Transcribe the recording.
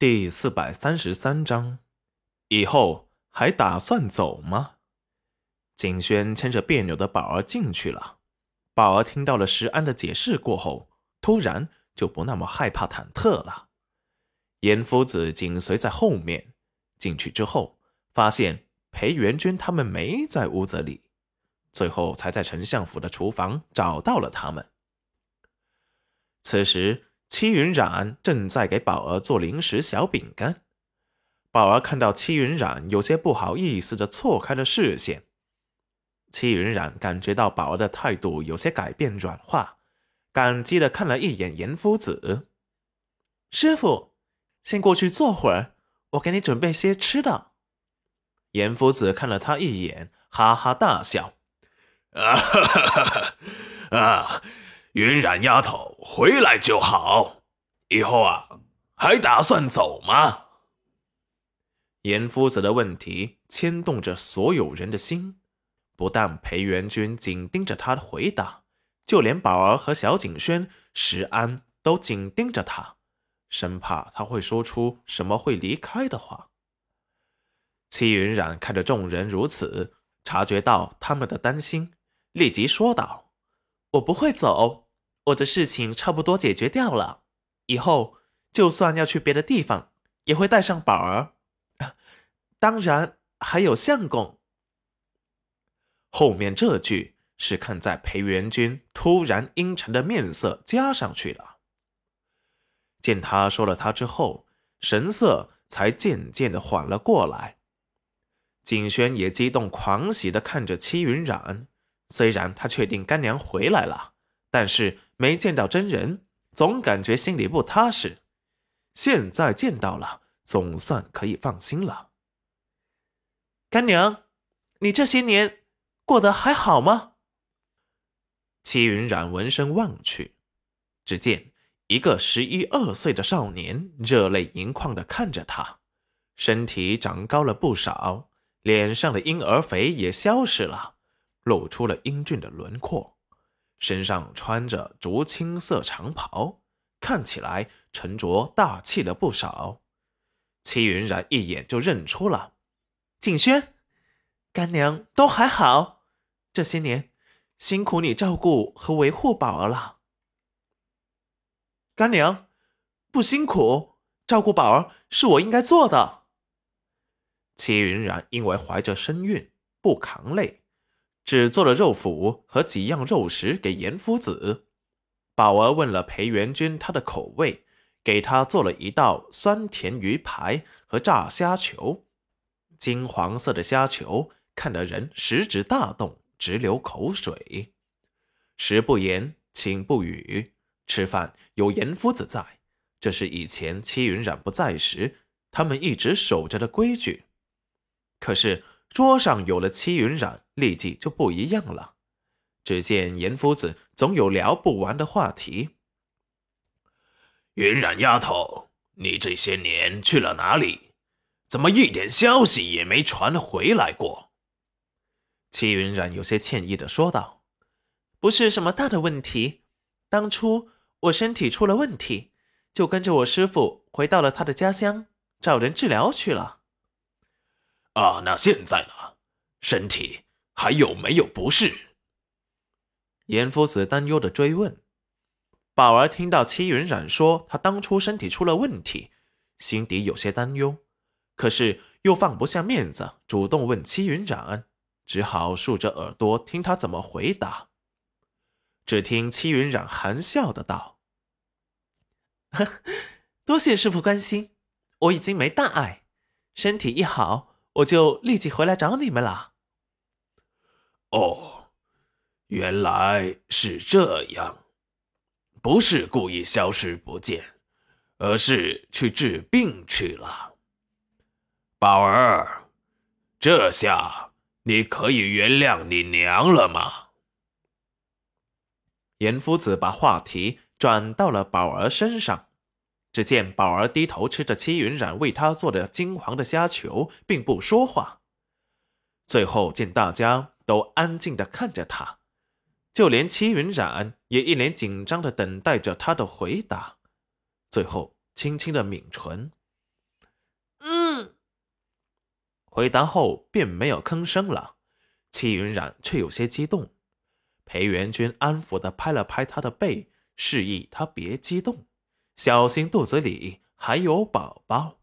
第四百三十三章，以后还打算走吗？景轩牵着别扭的宝儿进去了。宝儿听到了石安的解释过后，突然就不那么害怕忐忑了。严夫子紧随在后面。进去之后，发现裴元君他们没在屋子里，最后才在丞相府的厨房找到了他们。此时。戚云染正在给宝儿做零食小饼干，宝儿看到戚云染有些不好意思的错开了视线。戚云染感觉到宝儿的态度有些改变软化，感激的看了一眼严夫子：“师傅，先过去坐会儿，我给你准备些吃的。”严夫子看了他一眼，哈哈大笑：“ 啊哈哈哈啊！”云染丫头回来就好，以后啊，还打算走吗？严夫子的问题牵动着所有人的心，不但裴元君紧盯着他的回答，就连宝儿和小景轩、石安都紧盯着他，生怕他会说出什么会离开的话。戚云染看着众人如此，察觉到他们的担心，立即说道。我不会走，我的事情差不多解决掉了。以后就算要去别的地方，也会带上宝儿，当然还有相公。后面这句是看在裴元君突然阴沉的面色加上去了。见他说了他之后，神色才渐渐的缓了过来。景轩也激动狂喜的看着戚云染。虽然他确定干娘回来了，但是没见到真人，总感觉心里不踏实。现在见到了，总算可以放心了。干娘，你这些年过得还好吗？齐云染闻声望去，只见一个十一二岁的少年热泪盈眶的看着他，身体长高了不少，脸上的婴儿肥也消失了。露出了英俊的轮廓，身上穿着竹青色长袍，看起来沉着大气了不少。戚云然一眼就认出了景轩，干娘都还好，这些年辛苦你照顾和维护宝儿了。干娘不辛苦，照顾宝儿是我应该做的。戚云然因为怀着身孕，不扛累。只做了肉脯和几样肉食给严夫子。宝儿问了裴元君他的口味，给他做了一道酸甜鱼排和炸虾球。金黄色的虾球看得人食指大动，直流口水。食不言，寝不语。吃饭有严夫子在，这是以前戚云染不在时他们一直守着的规矩。可是。桌上有了戚云染，立即就不一样了。只见严夫子总有聊不完的话题。云染丫头，你这些年去了哪里？怎么一点消息也没传回来过？戚云染有些歉意的说道：“不是什么大的问题，当初我身体出了问题，就跟着我师傅回到了他的家乡，找人治疗去了。”啊，那现在呢？身体还有没有不适？严夫子担忧的追问。宝儿听到戚云染说他当初身体出了问题，心底有些担忧，可是又放不下面子，主动问戚云染，只好竖着耳朵听他怎么回答。只听戚云染含笑的道：“ 多谢师傅关心，我已经没大碍，身体一好。”我就立即回来找你们了。哦，原来是这样，不是故意消失不见，而是去治病去了。宝儿，这下你可以原谅你娘了吗？严夫子把话题转到了宝儿身上。只见宝儿低头吃着戚云染为他做的金黄的虾球，并不说话。最后见大家都安静的看着他，就连戚云染也一脸紧张的等待着他的回答。最后轻轻的抿唇，嗯回答后便没有吭声了。戚云染却有些激动，裴元君安抚的拍了拍他的背，示意他别激动，小心肚子里还有宝宝。